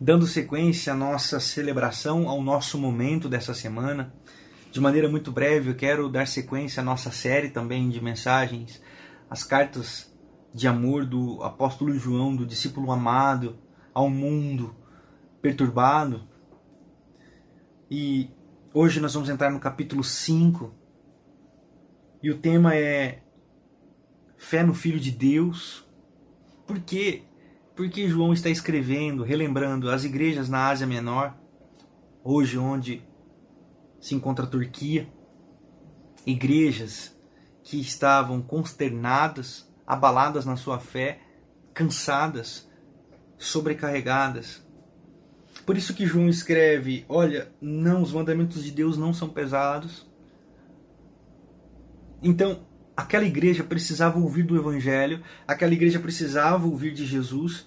dando sequência à nossa celebração, ao nosso momento dessa semana. De maneira muito breve, eu quero dar sequência à nossa série também de mensagens, as cartas de amor do apóstolo João, do discípulo amado ao mundo perturbado. E hoje nós vamos entrar no capítulo 5. E o tema é fé no Filho de Deus. Por Porque João está escrevendo, relembrando as igrejas na Ásia Menor, hoje onde se encontra a Turquia, igrejas que estavam consternadas, abaladas na sua fé, cansadas, sobrecarregadas. Por isso que João escreve: olha, não, os mandamentos de Deus não são pesados. Então, aquela igreja precisava ouvir do Evangelho, aquela igreja precisava ouvir de Jesus,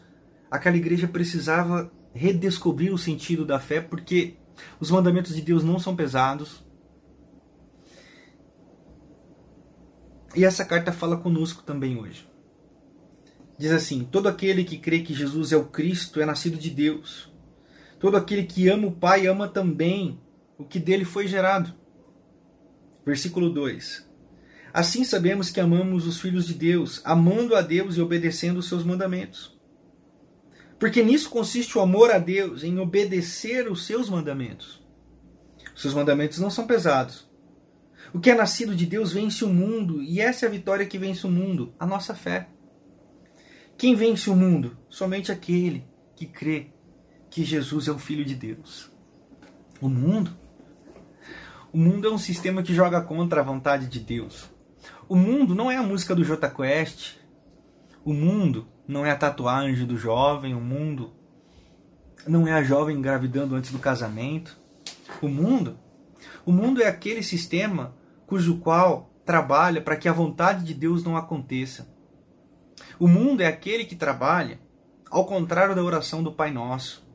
aquela igreja precisava redescobrir o sentido da fé, porque os mandamentos de Deus não são pesados. E essa carta fala conosco também hoje. Diz assim: Todo aquele que crê que Jesus é o Cristo é nascido de Deus. Todo aquele que ama o Pai ama também o que dele foi gerado. Versículo 2: Assim sabemos que amamos os filhos de Deus, amando a Deus e obedecendo os seus mandamentos. Porque nisso consiste o amor a Deus, em obedecer os seus mandamentos. Os seus mandamentos não são pesados. O que é nascido de Deus vence o mundo, e essa é a vitória que vence o mundo, a nossa fé. Quem vence o mundo? Somente aquele que crê que Jesus é o Filho de Deus. O mundo? O mundo é um sistema que joga contra a vontade de Deus. O mundo não é a música do Jota Quest. O mundo não é a tatuagem do jovem. O mundo não é a jovem engravidando antes do casamento. O mundo, o mundo é aquele sistema cujo qual trabalha para que a vontade de Deus não aconteça. O mundo é aquele que trabalha ao contrário da oração do Pai Nosso.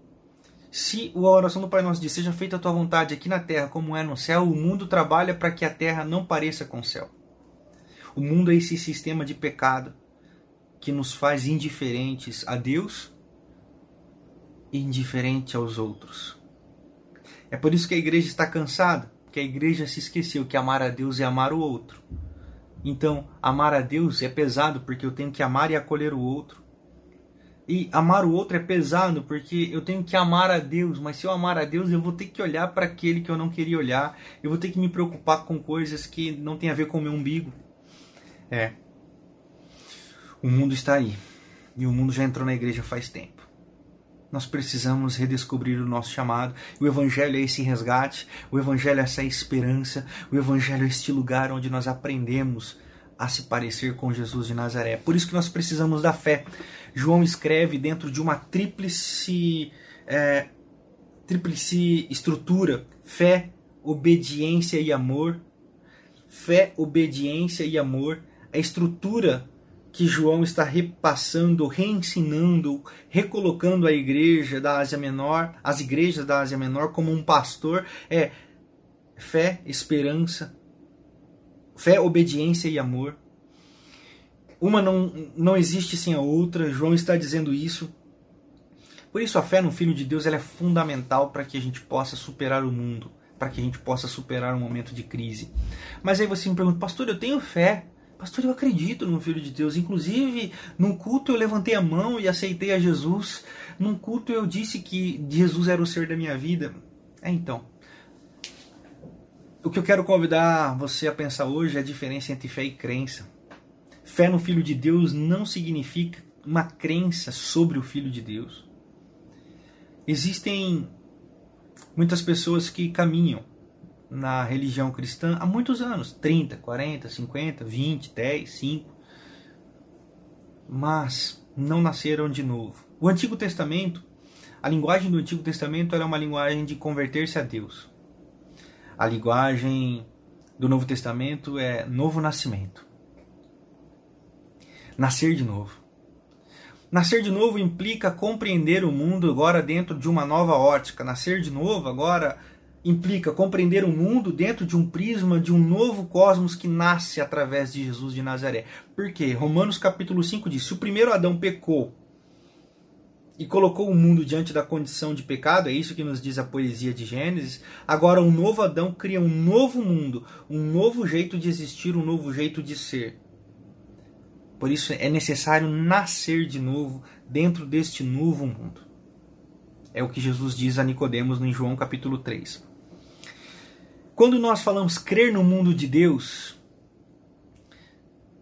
Se a oração do Pai Nosso diz, seja feita a tua vontade aqui na terra como é no céu, o mundo trabalha para que a terra não pareça com o céu. O mundo é esse sistema de pecado que nos faz indiferentes a Deus e indiferente aos outros. É por isso que a igreja está cansada, porque a igreja se esqueceu que amar a Deus é amar o outro. Então, amar a Deus é pesado porque eu tenho que amar e acolher o outro. E amar o outro é pesado porque eu tenho que amar a Deus, mas se eu amar a Deus, eu vou ter que olhar para aquele que eu não queria olhar, eu vou ter que me preocupar com coisas que não tem a ver com o meu umbigo. É. O mundo está aí. E o mundo já entrou na igreja faz tempo. Nós precisamos redescobrir o nosso chamado. O Evangelho é esse resgate, o Evangelho é essa esperança, o Evangelho é este lugar onde nós aprendemos a se parecer com Jesus de Nazaré. Por isso que nós precisamos da fé. João escreve dentro de uma tríplice, é, tríplice estrutura: fé, obediência e amor. Fé, obediência e amor a estrutura que João está repassando, reensinando, recolocando a igreja da Ásia Menor, as igrejas da Ásia Menor como um pastor é fé, esperança, fé, obediência e amor. Uma não, não existe sem a outra, João está dizendo isso. Por isso a fé no Filho de Deus é fundamental para que a gente possa superar o mundo, para que a gente possa superar um momento de crise. Mas aí você me pergunta, pastor, eu tenho fé, Pastor, eu acredito no Filho de Deus. Inclusive, num culto eu levantei a mão e aceitei a Jesus. Num culto eu disse que Jesus era o ser da minha vida. É então. O que eu quero convidar você a pensar hoje é a diferença entre fé e crença. Fé no Filho de Deus não significa uma crença sobre o Filho de Deus. Existem muitas pessoas que caminham na religião cristã há muitos anos 30, 40, 50, 20, 10, 5 mas não nasceram de novo. O Antigo Testamento, a linguagem do Antigo Testamento é uma linguagem de converter-se a Deus. A linguagem do Novo Testamento é novo nascimento. Nascer de novo. Nascer de novo implica compreender o mundo agora dentro de uma nova ótica. Nascer de novo agora implica compreender o mundo dentro de um prisma de um novo cosmos que nasce através de Jesus de Nazaré. Por quê? Romanos capítulo 5 diz: se o primeiro Adão pecou e colocou o mundo diante da condição de pecado, é isso que nos diz a poesia de Gênesis. Agora, um novo Adão cria um novo mundo, um novo jeito de existir, um novo jeito de ser. Por isso é necessário nascer de novo dentro deste novo mundo. É o que Jesus diz a Nicodemos em João capítulo 3. Quando nós falamos crer no mundo de Deus,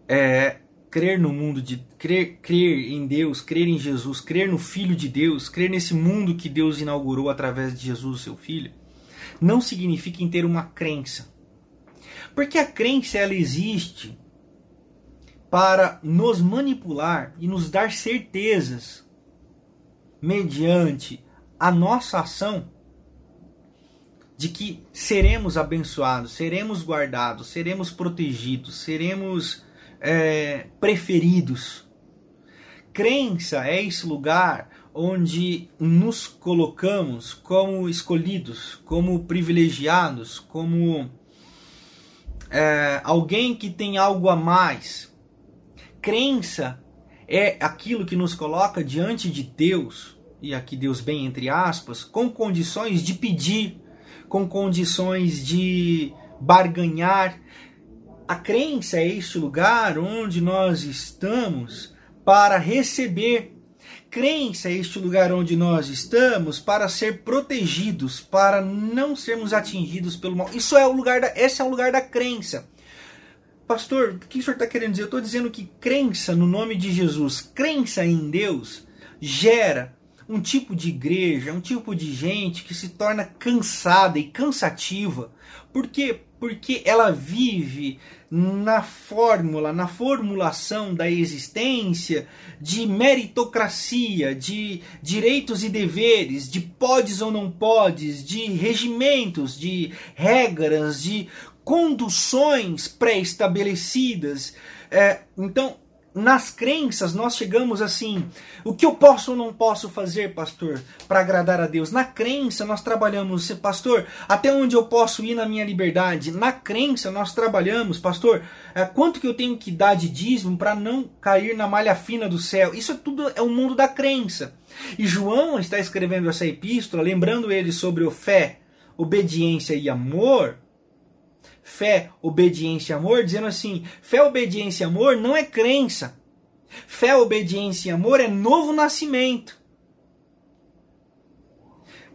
é, crer no mundo de crer, crer em Deus, crer em Jesus, crer no Filho de Deus, crer nesse mundo que Deus inaugurou através de Jesus, seu Filho, não significa em ter uma crença. Porque a crença ela existe para nos manipular e nos dar certezas mediante a nossa ação de que seremos abençoados, seremos guardados, seremos protegidos, seremos é, preferidos. Crença é esse lugar onde nos colocamos como escolhidos, como privilegiados, como é, alguém que tem algo a mais. Crença é aquilo que nos coloca diante de Deus, e aqui Deus bem entre aspas, com condições de pedir, com condições de barganhar, a crença é este lugar onde nós estamos para receber. Crença é este lugar onde nós estamos para ser protegidos, para não sermos atingidos pelo mal. Isso é o lugar da, esse é o lugar da crença. Pastor, o que o senhor está querendo dizer? Eu estou dizendo que crença no nome de Jesus, crença em Deus, gera um tipo de igreja, um tipo de gente que se torna cansada e cansativa. Por quê? Porque ela vive na fórmula, na formulação da existência de meritocracia, de direitos e deveres, de podes ou não podes, de regimentos, de regras, de conduções pré-estabelecidas. É, então, nas crenças nós chegamos assim, o que eu posso ou não posso fazer, pastor, para agradar a Deus? Na crença nós trabalhamos, pastor, até onde eu posso ir na minha liberdade? Na crença nós trabalhamos, pastor, é, quanto que eu tenho que dar de dízimo para não cair na malha fina do céu? Isso tudo é o mundo da crença. E João está escrevendo essa epístola, lembrando ele sobre o fé, obediência e amor, fé, obediência e amor, dizendo assim: fé, obediência e amor não é crença. Fé, obediência e amor é novo nascimento.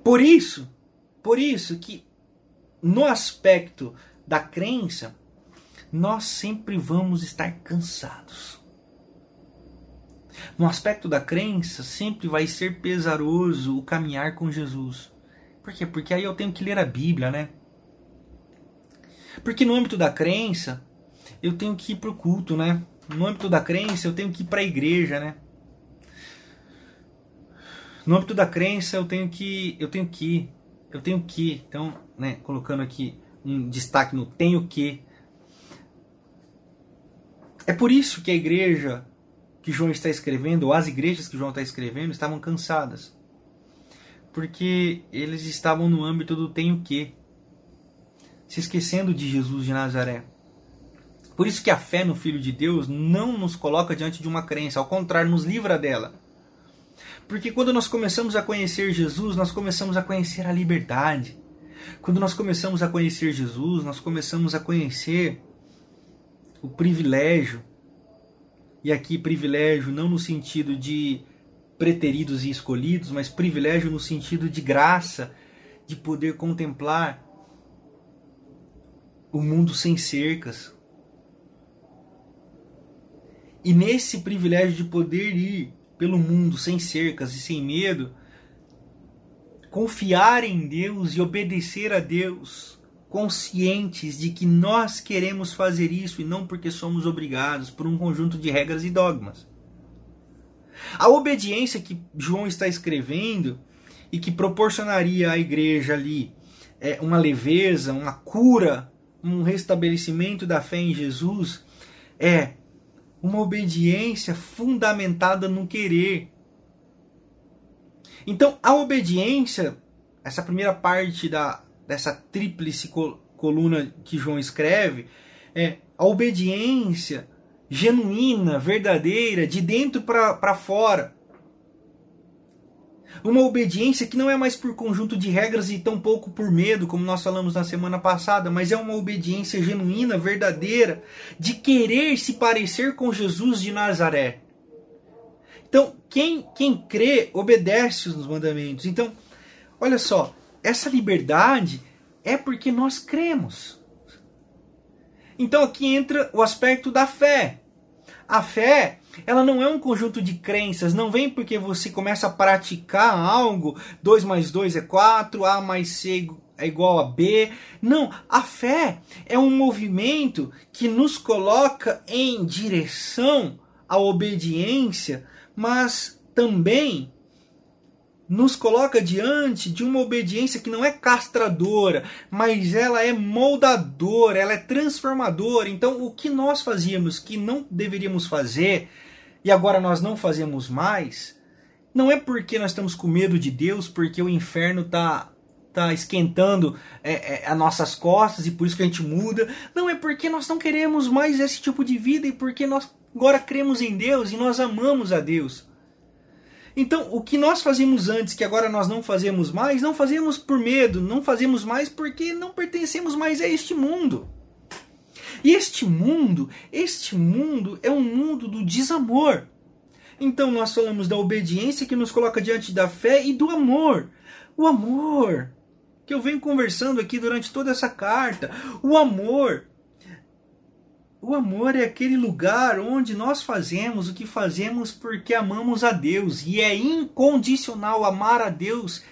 Por isso, por isso que no aspecto da crença, nós sempre vamos estar cansados. No aspecto da crença, sempre vai ser pesaroso o caminhar com Jesus. Por quê? Porque aí eu tenho que ler a Bíblia, né? Porque no âmbito da crença, eu tenho que ir para o culto, né? No âmbito da crença, eu tenho que ir para a igreja, né? No âmbito da crença, eu tenho que, eu tenho que, eu tenho que. Então, né, colocando aqui um destaque no tenho que. É por isso que a igreja que João está escrevendo, ou as igrejas que João está escrevendo, estavam cansadas. Porque eles estavam no âmbito do tenho que se esquecendo de Jesus de Nazaré. Por isso que a fé no Filho de Deus não nos coloca diante de uma crença, ao contrário, nos livra dela. Porque quando nós começamos a conhecer Jesus, nós começamos a conhecer a liberdade. Quando nós começamos a conhecer Jesus, nós começamos a conhecer o privilégio. E aqui, privilégio não no sentido de preteridos e escolhidos, mas privilégio no sentido de graça, de poder contemplar o mundo sem cercas. E nesse privilégio de poder ir pelo mundo sem cercas e sem medo, confiar em Deus e obedecer a Deus, conscientes de que nós queremos fazer isso e não porque somos obrigados por um conjunto de regras e dogmas. A obediência que João está escrevendo e que proporcionaria à igreja ali é, uma leveza, uma cura um restabelecimento da fé em Jesus é uma obediência fundamentada no querer. Então, a obediência, essa primeira parte da, dessa tríplice coluna que João escreve, é a obediência genuína, verdadeira, de dentro para fora. Uma obediência que não é mais por conjunto de regras e tampouco por medo, como nós falamos na semana passada, mas é uma obediência genuína, verdadeira, de querer se parecer com Jesus de Nazaré. Então, quem, quem crê, obedece os mandamentos. Então, olha só, essa liberdade é porque nós cremos. Então aqui entra o aspecto da fé. A fé, ela não é um conjunto de crenças, não vem porque você começa a praticar algo, 2 mais 2 é 4, A mais C é igual a B. Não, a fé é um movimento que nos coloca em direção à obediência, mas também nos coloca diante de uma obediência que não é castradora, mas ela é moldadora, ela é transformadora. Então, o que nós fazíamos que não deveríamos fazer e agora nós não fazemos mais, não é porque nós estamos com medo de Deus, porque o inferno está tá esquentando é, é, as nossas costas e por isso que a gente muda. Não é porque nós não queremos mais esse tipo de vida e porque nós agora cremos em Deus e nós amamos a Deus. Então, o que nós fazíamos antes, que agora nós não fazemos mais, não fazemos por medo, não fazemos mais porque não pertencemos mais a este mundo. E este mundo, este mundo é um mundo do desamor. Então nós falamos da obediência que nos coloca diante da fé e do amor. O amor que eu venho conversando aqui durante toda essa carta, o amor o amor é aquele lugar onde nós fazemos o que fazemos porque amamos a Deus e é incondicional amar a Deus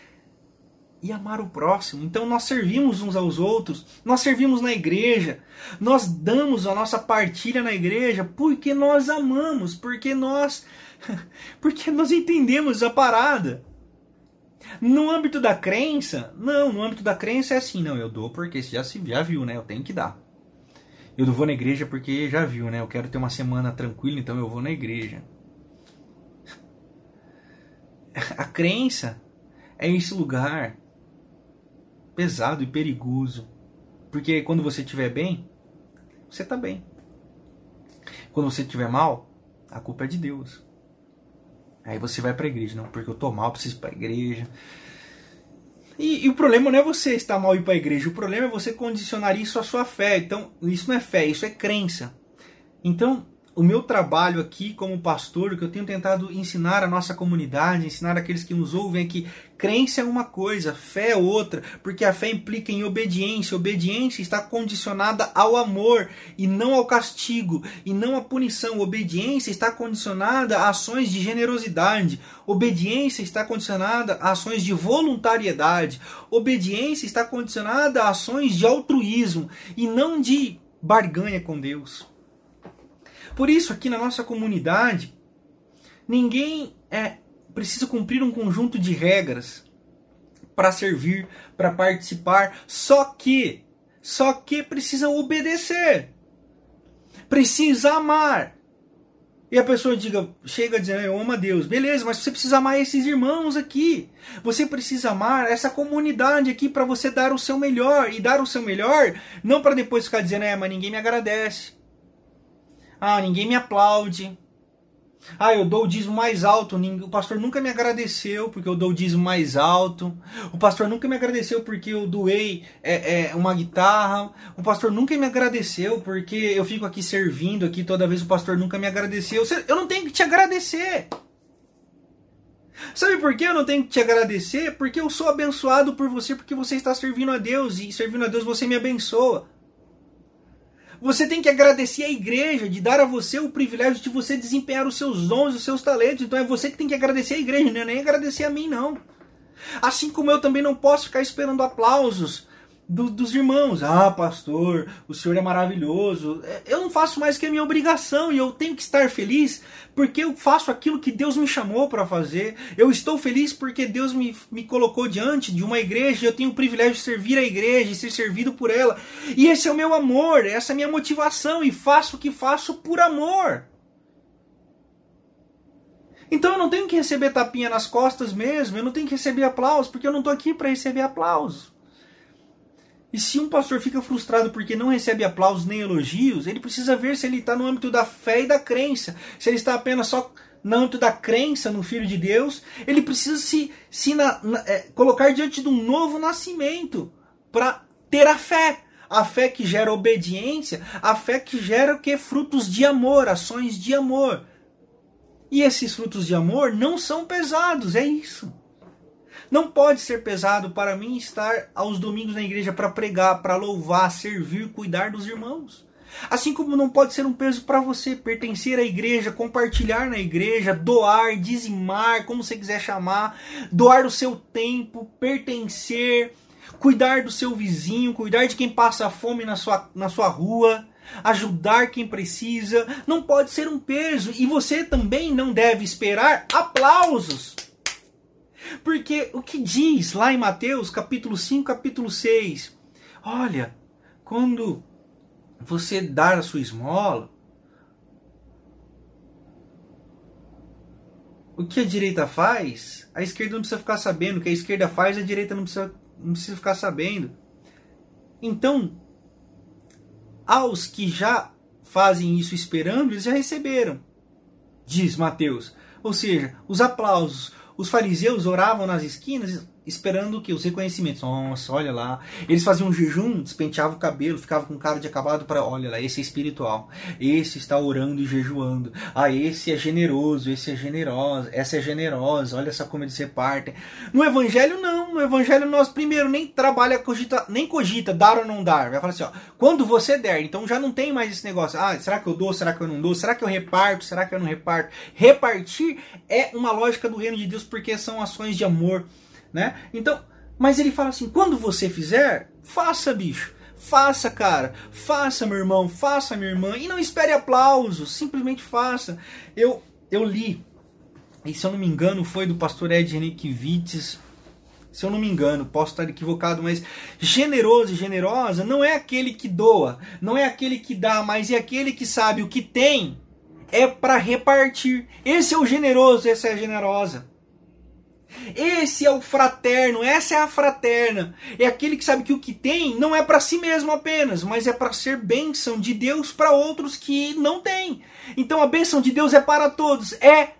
e amar o próximo. Então nós servimos uns aos outros, nós servimos na igreja, nós damos a nossa partilha na igreja porque nós amamos, porque nós porque nós entendemos a parada. No âmbito da crença, não, no âmbito da crença é assim, não, eu dou porque já se já viu, né? Eu tenho que dar. Eu não vou na igreja porque já viu, né? Eu quero ter uma semana tranquila, então eu vou na igreja. A crença é esse lugar pesado e perigoso. Porque quando você estiver bem, você está bem. Quando você estiver mal, a culpa é de Deus. Aí você vai para a igreja, não, porque eu tô mal, preciso ir para a igreja. E, e, o problema não é você estar mal e ir para a igreja, o problema é você condicionar isso à sua fé. Então, isso não é fé, isso é crença. Então, o meu trabalho aqui como pastor, o que eu tenho tentado ensinar à nossa comunidade, ensinar aqueles que nos ouvem é que crença é uma coisa, fé é outra, porque a fé implica em obediência. Obediência está condicionada ao amor e não ao castigo e não à punição. Obediência está condicionada a ações de generosidade. Obediência está condicionada a ações de voluntariedade. Obediência está condicionada a ações de altruísmo e não de barganha com Deus. Por isso, aqui na nossa comunidade, ninguém é, precisa cumprir um conjunto de regras para servir, para participar, só que, só que precisa obedecer, precisa amar. E a pessoa diga, chega dizendo, eu amo a Deus. Beleza, mas você precisa amar esses irmãos aqui. Você precisa amar essa comunidade aqui para você dar o seu melhor. E dar o seu melhor, não para depois ficar dizendo, é, mas ninguém me agradece. Ah, ninguém me aplaude. Ah, eu dou o dízimo mais alto. O pastor nunca me agradeceu porque eu dou o dízimo mais alto. O pastor nunca me agradeceu porque eu doei é, é, uma guitarra. O pastor nunca me agradeceu porque eu fico aqui servindo aqui toda vez. O pastor nunca me agradeceu. Eu não tenho que te agradecer. Sabe por que eu não tenho que te agradecer? Porque eu sou abençoado por você, porque você está servindo a Deus e servindo a Deus você me abençoa. Você tem que agradecer a igreja de dar a você o privilégio de você desempenhar os seus dons, os seus talentos. Então é você que tem que agradecer a igreja, não é nem agradecer a mim, não. Assim como eu também não posso ficar esperando aplausos do, dos irmãos. Ah, pastor, o senhor é maravilhoso. É, eu não faço mais que a minha obrigação e eu tenho que estar feliz porque eu faço aquilo que Deus me chamou para fazer. Eu estou feliz porque Deus me, me colocou diante de uma igreja eu tenho o privilégio de servir a igreja e ser servido por ela. E esse é o meu amor, essa é a minha motivação e faço o que faço por amor. Então eu não tenho que receber tapinha nas costas mesmo, eu não tenho que receber aplausos, porque eu não estou aqui para receber aplausos. E se um pastor fica frustrado porque não recebe aplausos nem elogios, ele precisa ver se ele está no âmbito da fé e da crença, se ele está apenas só no âmbito da crença no Filho de Deus, ele precisa se, se na, na, é, colocar diante de um novo nascimento para ter a fé. A fé que gera obediência, a fé que gera o que? Frutos de amor, ações de amor. E esses frutos de amor não são pesados, é isso. Não pode ser pesado para mim estar aos domingos na igreja para pregar, para louvar, servir, cuidar dos irmãos. Assim como não pode ser um peso para você pertencer à igreja, compartilhar na igreja, doar, dizimar, como você quiser chamar, doar o seu tempo, pertencer, cuidar do seu vizinho, cuidar de quem passa fome na sua, na sua rua, ajudar quem precisa, não pode ser um peso. E você também não deve esperar aplausos. Porque o que diz lá em Mateus, capítulo 5, capítulo 6? Olha, quando você dar a sua esmola, o que a direita faz, a esquerda não precisa ficar sabendo. O que a esquerda faz, a direita não precisa, não precisa ficar sabendo. Então, aos que já fazem isso esperando, eles já receberam, diz Mateus. Ou seja, os aplausos, os fariseus oravam nas esquinas esperando que? Os reconhecimentos. Nossa, olha lá. Eles faziam um jejum, despenteavam o cabelo, ficavam com cara de acabado para, olha lá, esse é espiritual. Esse está orando e jejuando. Ah, esse é generoso, esse é generoso, essa é generosa. Olha só como eles repartem. No evangelho não, no evangelho nós primeiro nem trabalha cogita, nem cogita dar ou não dar. Vai falar assim, ó, quando você der, então já não tem mais esse negócio. Ah, será que eu dou? Será que eu não dou? Será que eu reparto? Será que eu não reparto? Repartir é uma lógica do reino de Deus porque são ações de amor né? Então, mas ele fala assim: quando você fizer, faça, bicho. Faça, cara. Faça, meu irmão. Faça, minha irmã. E não espere aplausos. Simplesmente faça. Eu, eu li, e se eu não me engano, foi do pastor Ed Henrique Se eu não me engano, posso estar equivocado, mas generoso e generosa não é aquele que doa, não é aquele que dá, mas é aquele que sabe o que tem é para repartir. Esse é o generoso, essa é a generosa. Esse é o fraterno, essa é a fraterna. É aquele que sabe que o que tem não é para si mesmo apenas, mas é para ser bênção de Deus para outros que não têm. Então a bênção de Deus é para todos. É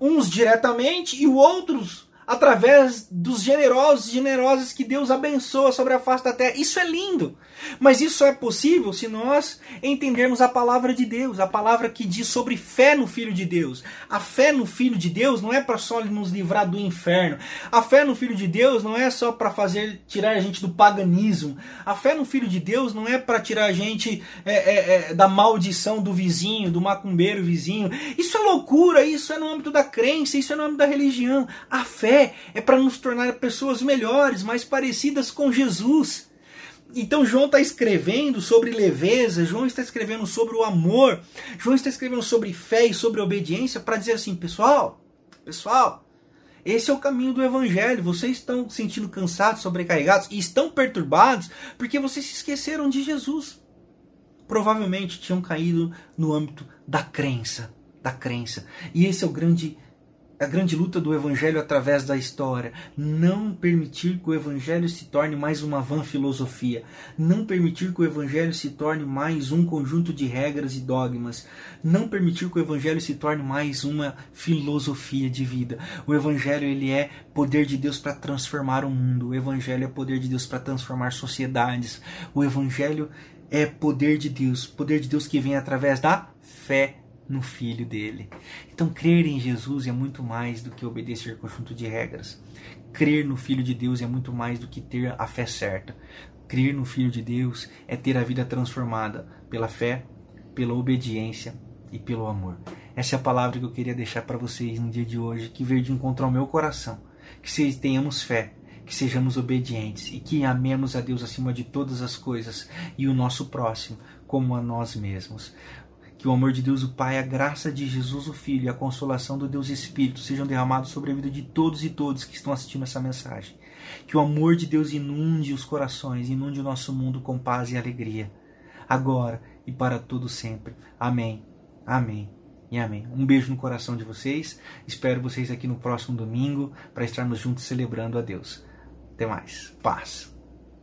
uns diretamente e outros através dos generosos e generosas que Deus abençoa sobre a face da terra. Isso é lindo. Mas isso é possível se nós entendermos a palavra de Deus, a palavra que diz sobre fé no Filho de Deus. A fé no Filho de Deus não é para só nos livrar do inferno. A fé no Filho de Deus não é só para fazer tirar a gente do paganismo. A fé no Filho de Deus não é para tirar a gente é, é, é, da maldição do vizinho, do macumbeiro vizinho. Isso é loucura, isso é no âmbito da crença, isso é no âmbito da religião. A fé é para nos tornar pessoas melhores, mais parecidas com Jesus. Então João está escrevendo sobre leveza, João está escrevendo sobre o amor, João está escrevendo sobre fé e sobre obediência para dizer assim, pessoal, pessoal, esse é o caminho do evangelho. Vocês estão se sentindo cansados, sobrecarregados e estão perturbados porque vocês se esqueceram de Jesus. Provavelmente tinham caído no âmbito da crença, da crença. E esse é o grande a grande luta do evangelho através da história. Não permitir que o evangelho se torne mais uma vã filosofia. Não permitir que o evangelho se torne mais um conjunto de regras e dogmas. Não permitir que o evangelho se torne mais uma filosofia de vida. O evangelho ele é poder de Deus para transformar o mundo. O evangelho é poder de Deus para transformar sociedades. O evangelho é poder de Deus, poder de Deus que vem através da fé no Filho dele. Então, crer em Jesus é muito mais do que obedecer conjunto de regras. Crer no Filho de Deus é muito mais do que ter a fé certa. Crer no Filho de Deus é ter a vida transformada pela fé, pela obediência e pelo amor. Essa é a palavra que eu queria deixar para vocês no dia de hoje, que veio de encontro ao meu coração. Que tenhamos fé, que sejamos obedientes e que amemos a Deus acima de todas as coisas e o nosso próximo como a nós mesmos. Que o amor de Deus, o Pai, a graça de Jesus, o Filho e a consolação do Deus Espírito sejam derramados sobre a vida de todos e todos que estão assistindo essa mensagem. Que o amor de Deus inunde os corações, inunde o nosso mundo com paz e alegria, agora e para todo sempre. Amém. Amém. E amém. Um beijo no coração de vocês. Espero vocês aqui no próximo domingo para estarmos juntos celebrando a Deus. Até mais. Paz.